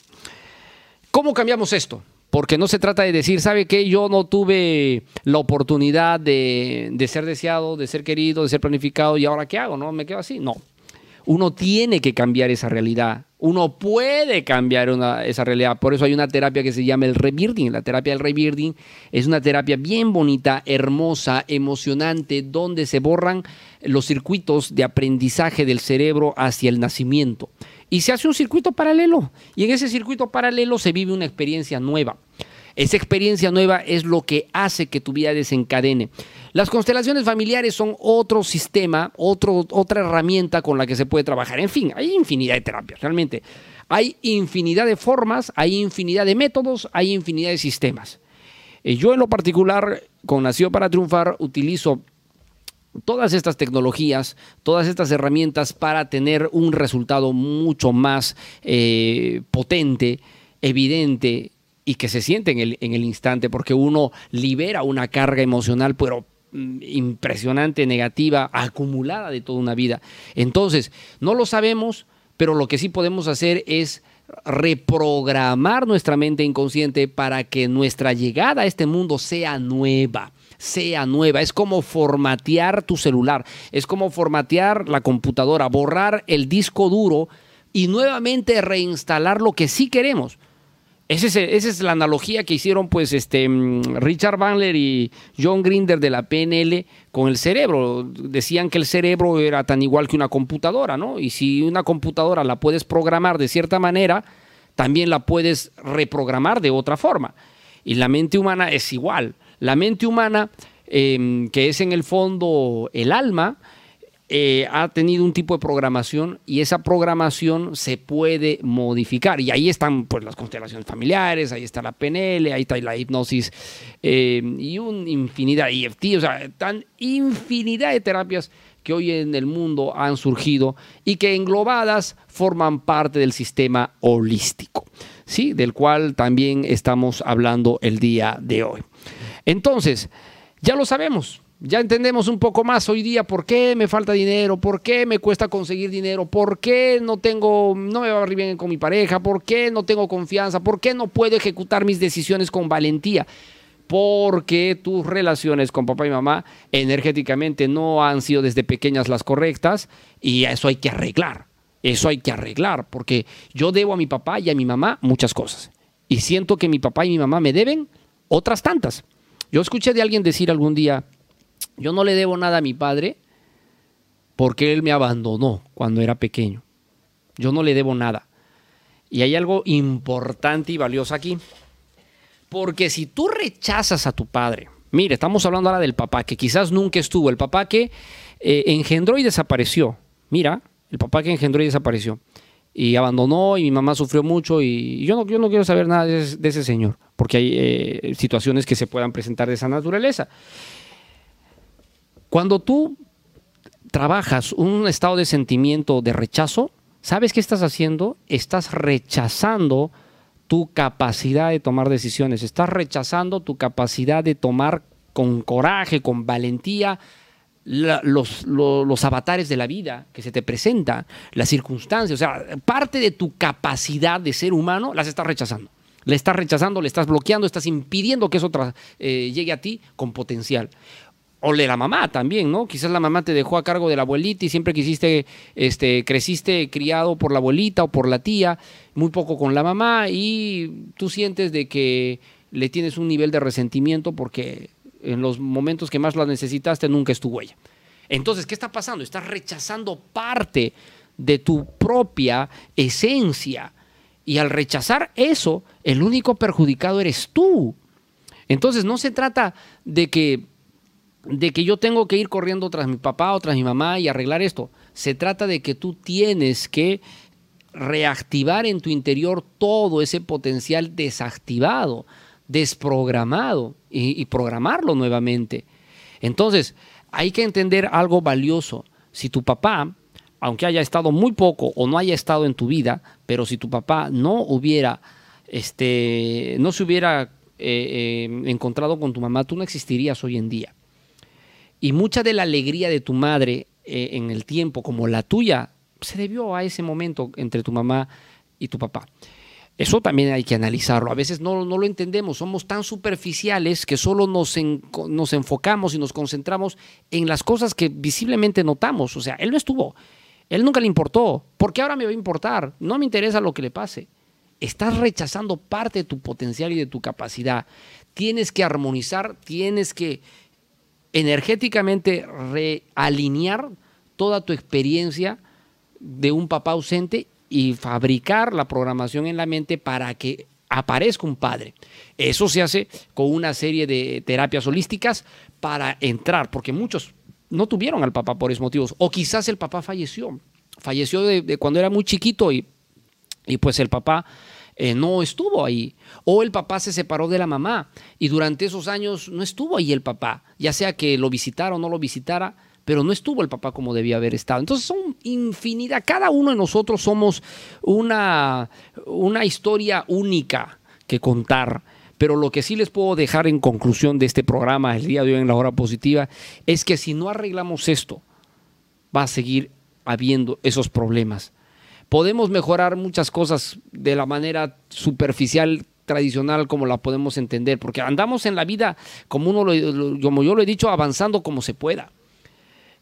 ¿Cómo cambiamos esto? Porque no se trata de decir, ¿sabe qué? Yo no tuve la oportunidad de, ser deseado, de ser querido, de ser planificado y ahora qué hago, ¿no? Me quedo así. No. Uno tiene que cambiar esa realidad. Uno puede cambiar esa realidad. Por eso hay una terapia que se llama el rebirthing. La terapia del rebirthing es una terapia bien bonita, hermosa, emocionante, donde se borran los circuitos de aprendizaje del cerebro hacia el nacimiento y se hace un circuito paralelo. Y en ese circuito paralelo se vive una experiencia nueva. Esa experiencia nueva es lo que hace que tu vida desencadene. Las constelaciones familiares son otro sistema, otro, otra herramienta con la que se puede trabajar. En fin, hay infinidad de terapias, realmente. Hay infinidad de formas, hay infinidad de métodos, hay infinidad de sistemas. Eh, yo en lo particular, con Nació para Triunfar, utilizo todas estas tecnologías, todas estas herramientas para tener un resultado mucho más eh, potente, evidente y que se siente en el, en el instante, porque uno libera una carga emocional, pero mm, impresionante, negativa, acumulada de toda una vida. Entonces, no lo sabemos, pero lo que sí podemos hacer es reprogramar nuestra mente inconsciente para que nuestra llegada a este mundo sea nueva sea nueva. Es como formatear tu celular, es como formatear la computadora, borrar el disco duro y nuevamente reinstalar lo que sí queremos. Esa es, la analogía que hicieron pues este mm, Richard Bandler y John Grinder de la PNL con el cerebro. Decían que el cerebro era tan igual que una computadora, ¿no? Y si una computadora la puedes programar de cierta manera, también la puedes reprogramar de otra forma. Y la mente humana es igual. La mente humana, em, que es en el fondo el alma, eh, ha tenido un tipo de programación y esa programación se puede modificar. Y ahí están pues, las constelaciones familiares, ahí está la PNL, ahí está la hipnosis em, y una infinidad de EFT, o sea, están infinidad de terapias que hoy en el mundo han surgido y que englobadas forman parte del sistema holístico, ¿sí? del cual también estamos hablando el día de hoy. Entonces, ya lo sabemos, ya entendemos un poco más hoy día por qué me falta dinero, por qué me cuesta conseguir dinero, por qué no tengo, no me va bien con mi pareja, por qué no tengo confianza, por qué no puedo ejecutar mis decisiones con valentía. Porque tus relaciones con papá y mamá energéticamente no han sido desde pequeñas las correctas y eso hay que arreglar. Eso hay que arreglar porque yo debo a mi papá y a mi mamá muchas cosas. Y siento que mi papá y mi mamá me deben otras tantas. Yo escuché de alguien decir algún día, yo no le debo nada a mi padre porque él me abandonó cuando era pequeño. Yo no le debo nada. Y hay algo importante y valioso aquí. Porque si tú rechazas a tu padre, mire, estamos hablando ahora del papá que quizás nunca estuvo, el papá que eh, engendró y desapareció. Mira, el papá que engendró y desapareció. Y abandonó y mi mamá sufrió mucho y yo no, yo no quiero saber nada de ese señor porque hay eh, situaciones que se puedan presentar de esa naturaleza. Cuando tú trabajas un estado de sentimiento de rechazo, ¿sabes qué estás haciendo? Estás rechazando tu capacidad de tomar decisiones, estás rechazando tu capacidad de tomar con coraje, con valentía, los, los, avatares de la vida que se te presentan, las circunstancias, o sea, parte de tu capacidad de ser humano las estás rechazando le estás rechazando, le estás bloqueando, estás impidiendo que eso eh, llegue a ti con potencial. O de la mamá también, ¿no? Quizás la mamá te dejó a cargo de la abuelita y siempre quisiste, este, creciste criado por la abuelita o por la tía, muy poco con la mamá y tú sientes de que le tienes un nivel de resentimiento porque en los momentos que más la necesitaste nunca estuvo ella. Entonces, ¿qué está pasando? Estás rechazando parte de tu propia esencia. Y al rechazar eso, el único perjudicado eres tú. Entonces, no se trata de que, de que yo tengo que ir corriendo tras mi papá o tras mi mamá y arreglar esto. Se trata de que tú tienes que reactivar en tu interior todo ese potencial desactivado, desprogramado y, programarlo nuevamente. Entonces, hay que entender algo valioso. Si tu papá, aunque haya estado muy poco o no haya estado en tu vida, pero si tu papá no hubiera, este, no se hubiera eh, eh, encontrado con tu mamá, tú no existirías hoy en día. Y mucha de la alegría de tu madre eh, en el tiempo, como la tuya, se debió a ese momento entre tu mamá y tu papá. Eso también hay que analizarlo. A veces no, no lo entendemos, somos tan superficiales que solo nos, nos enfocamos y nos concentramos en las cosas que visiblemente notamos. O sea, él no estuvo, él nunca le importó. ¿Por qué ahora me va a importar? No me interesa lo que le pase. Estás rechazando parte de tu potencial y de tu capacidad. Tienes que armonizar, tienes que energéticamente realinear toda tu experiencia de un papá ausente y fabricar la programación en la mente para que aparezca un padre. Eso se hace con una serie de terapias holísticas para entrar, porque muchos no tuvieron al papá por esos motivos, o quizás el papá falleció, falleció de, cuando era muy chiquito y, y pues el papá eh, no estuvo ahí. O el papá se separó de la mamá y durante esos años no estuvo ahí el papá, ya sea que lo visitara o no lo visitara, pero no estuvo el papá como debía haber estado. Entonces son infinidad, cada uno de nosotros somos una, una historia única que contar. Pero lo que sí les puedo dejar en conclusión de este programa el día de hoy en la hora positiva es que si no arreglamos esto, va a seguir habiendo esos problemas. Podemos mejorar muchas cosas de la manera superficial, tradicional, como la podemos entender, porque andamos en la vida, como, uno lo- como yo lo he dicho, avanzando como se pueda.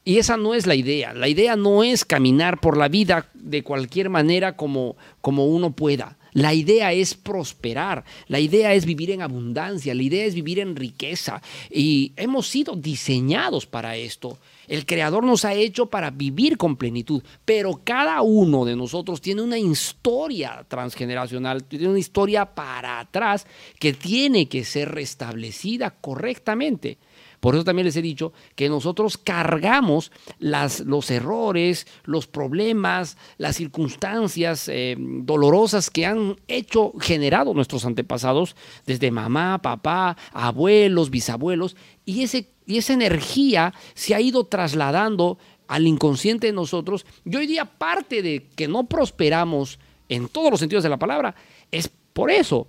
Y esa no es la idea. La idea no es caminar por la vida de cualquier manera como, como uno pueda. La idea es prosperar, la idea es vivir en abundancia, la idea es vivir en riqueza. Y hemos sido diseñados para esto. El Creador nos ha hecho para vivir con plenitud, pero cada uno de nosotros tiene una historia transgeneracional, tiene una historia para atrás que tiene que ser restablecida correctamente. Por eso también les he dicho que nosotros cargamos las, los errores, los problemas, las circunstancias eh, dolorosas que han hecho, generado nuestros antepasados, desde mamá, papá, abuelos, bisabuelos, y, ese, y esa energía se ha ido trasladando al inconsciente de nosotros. Y hoy día parte de que no prosperamos en todos los sentidos de la palabra es por eso.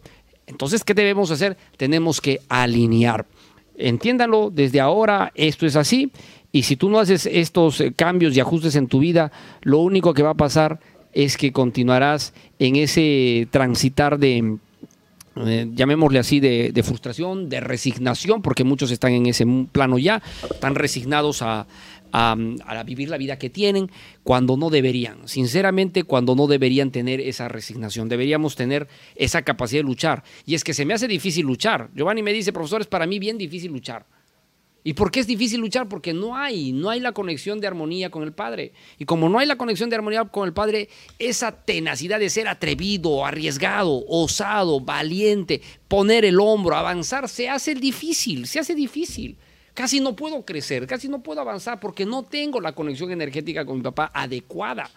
Entonces, ¿qué debemos hacer? Tenemos que alinear. Entiéndalo, desde ahora esto es así y si tú no haces estos eh, cambios y ajustes en tu vida, lo único que va a pasar es que continuarás en ese transitar de, eh, llamémosle así, de, de frustración, de resignación, porque muchos están en ese plano ya, están resignados a, a, vivir la vida que tienen cuando no deberían. Sinceramente, cuando no deberían tener esa resignación. Deberíamos tener esa capacidad de luchar. Y es que se me hace difícil luchar. Giovanni me dice, profesor, es para mí bien difícil luchar. ¿Y por qué es difícil luchar? Porque no hay, no hay la conexión de armonía con el Padre. Y como no hay la conexión de armonía con el Padre, esa tenacidad de ser atrevido, arriesgado, osado, valiente, poner el hombro, avanzar, se hace difícil, se hace difícil. Casi no puedo crecer, casi no puedo avanzar porque no tengo la conexión energética con mi papá adecuada.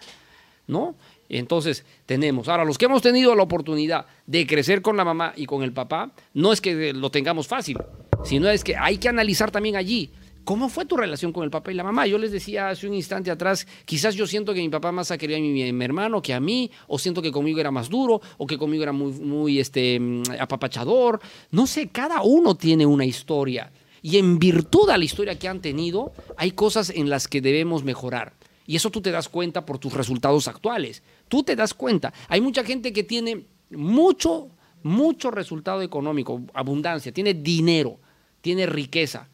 ¿No? Entonces tenemos, ahora los que hemos tenido la oportunidad de crecer con la mamá y con el papá, no es que lo tengamos fácil, sino es que hay que analizar también allí. ¿Cómo fue tu relación con el papá y la mamá? Yo les decía hace un instante atrás, quizás yo siento que mi papá más quería a mi, mi hermano que a mí, o siento que conmigo era más duro, o que conmigo era muy, muy este, mm, apapachador. No sé, cada uno tiene una historia. Y en virtud a la historia que han tenido, hay cosas en las que debemos mejorar. Y eso tú te das cuenta por tus resultados actuales. Tú te das cuenta. Hay mucha gente que tiene mucho, mucho resultado económico, abundancia, tiene dinero, tiene riqueza,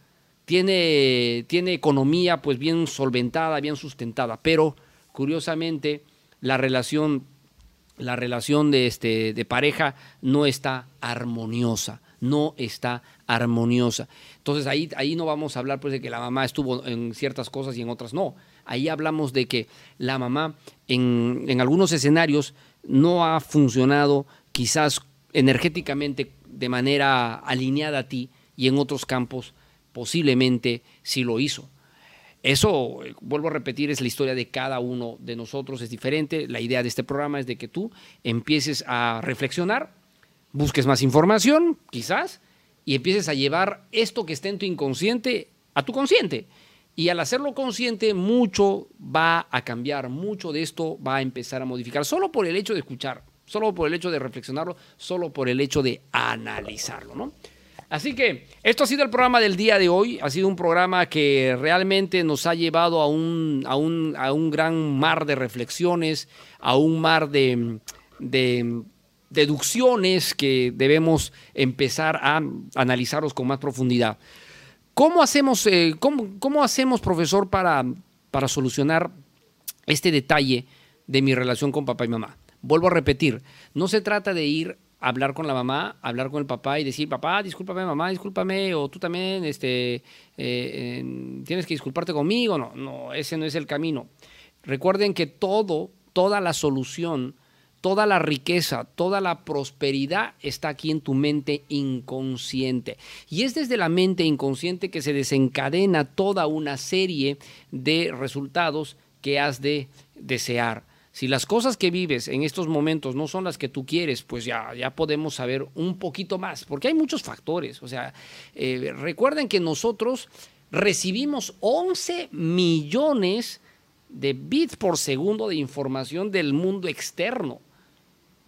tiene, tiene economía pues bien solventada, bien sustentada, pero curiosamente la relación, la relación de, este, de pareja no está armoniosa, no está armoniosa. Entonces ahí, ahí no vamos a hablar pues de que la mamá estuvo en ciertas cosas y en otras no. Ahí hablamos de que la mamá en, en algunos escenarios no ha funcionado quizás energéticamente de manera alineada a ti y en otros campos posiblemente sí lo hizo. Eso, eh, vuelvo a repetir, es la historia de cada uno de nosotros, es diferente. La idea de este programa es de que tú empieces a reflexionar, busques más información, quizás, y empieces a llevar esto que está en tu inconsciente a tu consciente. Y al hacerlo consciente, mucho va a cambiar, mucho de esto va a empezar a modificar, solo por el hecho de escuchar, solo por el hecho de reflexionarlo, solo por el hecho de analizarlo, ¿no? Así que esto ha sido el programa del día de hoy. Ha sido un programa que realmente nos ha llevado a un, a un, a un gran mar de reflexiones, a un mar de, de deducciones que debemos empezar a analizarlos con más profundidad. ¿Cómo hacemos, eh, cómo, cómo hacemos profesor, para, para solucionar este detalle de mi relación con papá y mamá? Vuelvo a repetir, no se trata de ir a hablar con la mamá, hablar con el papá y decir, papá, discúlpame, mamá, discúlpame, o tú también este, eh, tienes que disculparte conmigo. No, no, ese no es el camino. Recuerden que todo, toda la solución, toda la riqueza, toda la prosperidad está aquí en tu mente inconsciente. Y es desde la mente inconsciente que se desencadena toda una serie de resultados que has de desear. Si las cosas que vives en estos momentos no son las que tú quieres, pues ya, ya podemos saber un poquito más, porque hay muchos factores. O sea, eh, recuerden que nosotros recibimos 11 millones de bits por segundo de información del mundo externo.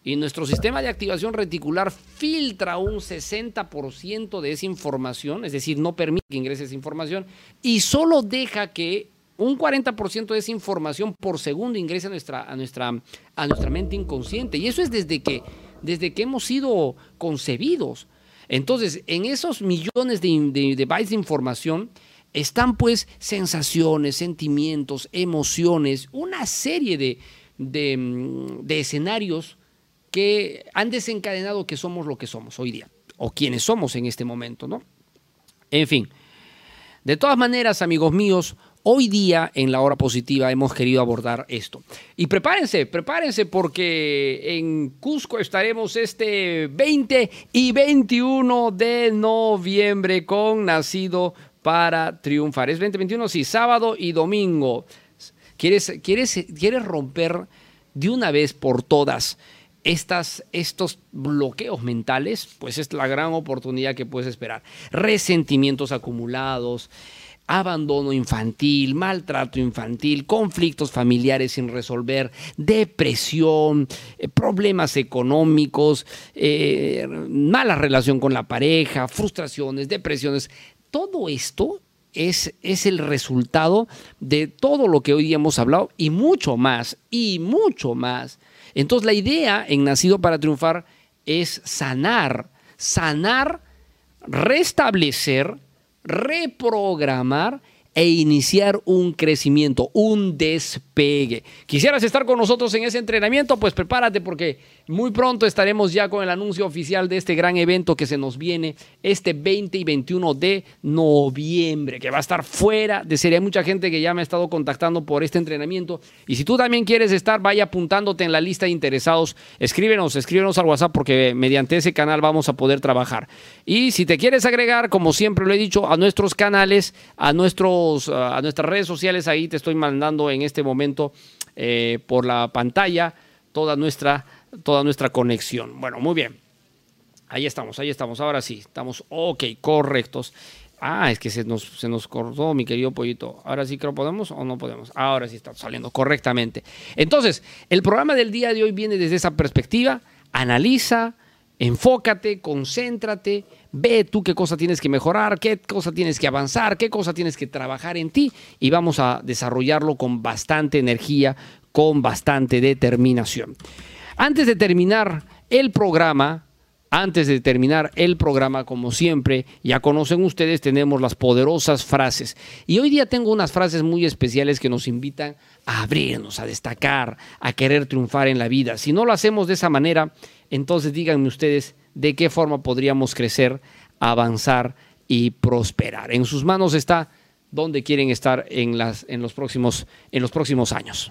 Y nuestro sistema de activación reticular filtra un 60% de esa información, es decir, no permite que ingrese esa información, y solo deja que un 40% de esa información por segundo ingresa a nuestra, a nuestra, a nuestra mente inconsciente. Y eso es desde que, desde que hemos sido concebidos. Entonces, en esos millones de, de, bytes de información están pues sensaciones, sentimientos, emociones, una serie de, de, de escenarios que han desencadenado que somos lo que somos hoy día, o quienes somos en este momento, ¿no? En fin, de todas maneras, amigos míos, Hoy día en la hora positiva hemos querido abordar esto. Y prepárense, prepárense porque en Cusco estaremos este 20 y 21 de noviembre con Nacido para Triunfar. Es 2021, sí, sábado y domingo. ¿Quieres, quieres, quieres romper de una vez por todas estas, estos bloqueos mentales? Pues es la gran oportunidad que puedes esperar. Resentimientos acumulados abandono infantil, maltrato infantil, conflictos familiares sin resolver, depresión, eh, problemas económicos, eh, mala relación con la pareja, frustraciones, depresiones. Todo esto es, es, el resultado de todo lo que hoy hemos hablado y mucho más, y mucho más. Entonces la idea en Nacido para Triunfar es sanar, sanar, restablecer, reprogramar e iniciar un crecimiento, un despegue. ¿Quisieras estar con nosotros en ese entrenamiento? Pues prepárate porque muy pronto estaremos ya con el anuncio oficial de este gran evento que se nos viene este 20 y 21 de noviembre, que va a estar fuera de serie. Hay mucha gente que ya me ha estado contactando por este entrenamiento y si tú también quieres estar, vaya apuntándote en la lista de interesados. Escríbenos, escríbenos al WhatsApp porque mediante ese canal vamos a poder trabajar. Y si te quieres agregar, como siempre lo he dicho, a nuestros canales, a nuestros a nuestras redes sociales, ahí te estoy mandando en este momento eh, por la pantalla toda nuestra, toda nuestra conexión. Bueno, muy bien. Ahí estamos, ahí estamos. Ahora sí, estamos ok, correctos. Ah, es que se nos, se nos cortó, mi querido pollito. Ahora sí creo podemos o no podemos. Ahora sí está saliendo correctamente. Entonces, el programa del día de hoy viene desde esa perspectiva. Analiza, enfócate, concéntrate, ve tú qué cosa tienes que mejorar, qué cosa tienes que avanzar, qué cosa tienes que trabajar en ti y vamos a desarrollarlo con bastante energía, con bastante determinación. Antes de terminar el programa, antes de terminar el programa, como siempre, ya conocen ustedes, tenemos las poderosas frases. Y hoy día tengo unas frases muy especiales que nos invitan a abrirnos, a destacar, a querer triunfar en la vida. Si no lo hacemos de esa manera, entonces díganme ustedes de qué forma podríamos crecer, avanzar y prosperar. En sus manos está dónde quieren estar en, las, en, los, próximos, en los próximos años.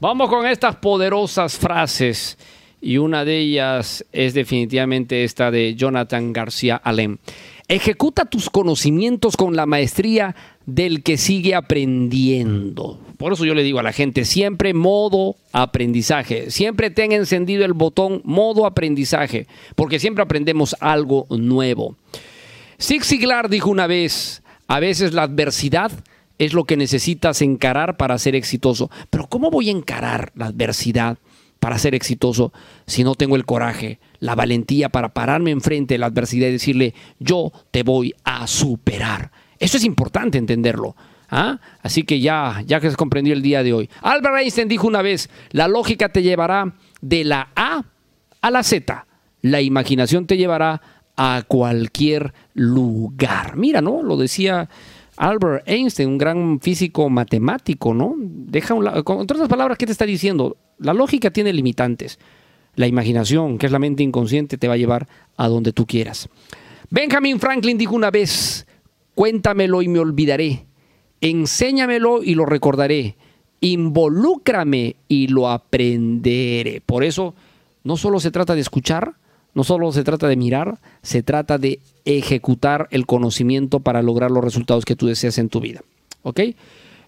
Vamos con estas poderosas frases y una de ellas es definitivamente esta de Jonathan García Alem. Ejecuta tus conocimientos con la maestría del que sigue aprendiendo. Por eso yo le digo a la gente, siempre modo aprendizaje, siempre ten encendido el botón modo aprendizaje, porque siempre aprendemos algo nuevo. Zig Ziglar dijo una vez, a veces la adversidad es lo que necesitas encarar para ser exitoso. Pero ¿cómo voy a encarar la adversidad para ser exitoso si no tengo el coraje, la valentía para pararme enfrente de la adversidad y decirle, yo te voy a superar? Eso es importante entenderlo. ¿ah? Así que ya, ya que se comprendió el día de hoy. Albert Einstein dijo una vez, la lógica te llevará de la A a la Z. La imaginación te llevará a cualquier lugar. Mira, ¿no? Lo decía Albert Einstein, un gran físico matemático, ¿no? Deja un con otras palabras, ¿qué te está diciendo? La lógica tiene limitantes. La imaginación, que es la mente inconsciente, te va a llevar a donde tú quieras. Benjamin Franklin dijo una vez, cuéntamelo y me olvidaré. Enséñamelo y lo recordaré. Involúcrame y lo aprenderé. Por eso, no solo se trata de escuchar, no solo se trata de mirar, se trata de ejecutar el conocimiento para lograr los resultados que tú deseas en tu vida. ¿Ok?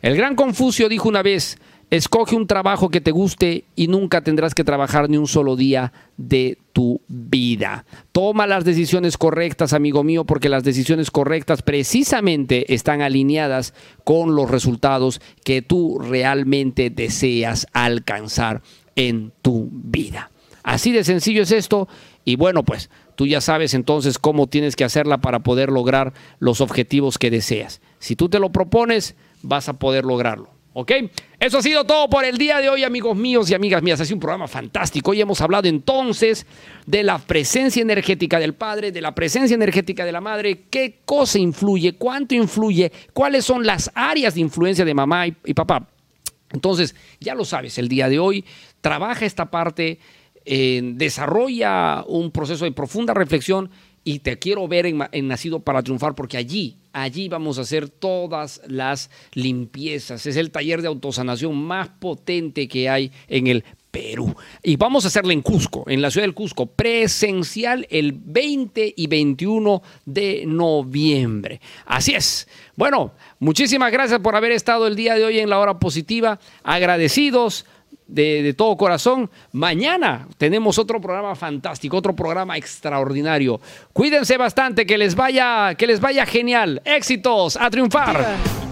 El gran Confucio dijo una vez, escoge un trabajo que te guste y nunca tendrás que trabajar ni un solo día de tu vida. Toma las decisiones correctas, amigo mío, porque las decisiones correctas precisamente están alineadas con los resultados que tú realmente deseas alcanzar en tu vida. Así de sencillo es esto y bueno, pues tú ya sabes entonces cómo tienes que hacerla para poder lograr los objetivos que deseas. Si tú te lo propones, vas a poder lograrlo. ¿Ok? Eso ha sido todo por el día de hoy, amigos míos y amigas mías. Ha sido un programa fantástico. Hoy hemos hablado entonces de la presencia energética del padre, de la presencia energética de la madre, qué cosa influye, cuánto influye, cuáles son las áreas de influencia de mamá y, y papá. Entonces, ya lo sabes, el día de hoy trabaja esta parte desarrolla un proceso de profunda reflexión y te quiero ver en, Nacido para Triunfar porque allí, allí vamos a hacer todas las limpiezas. Es el taller de autosanación más potente que hay en el Perú. Y vamos a hacerla en Cusco, en la ciudad del Cusco, presencial el 20 y 21 de noviembre. Así es. Bueno, muchísimas gracias por haber estado el día de hoy en la hora positiva. Agradecidos de, todo corazón. Mañana tenemos otro programa fantástico, otro programa extraordinario. Cuídense bastante, que les vaya, que les vaya genial. Éxitos, a triunfar.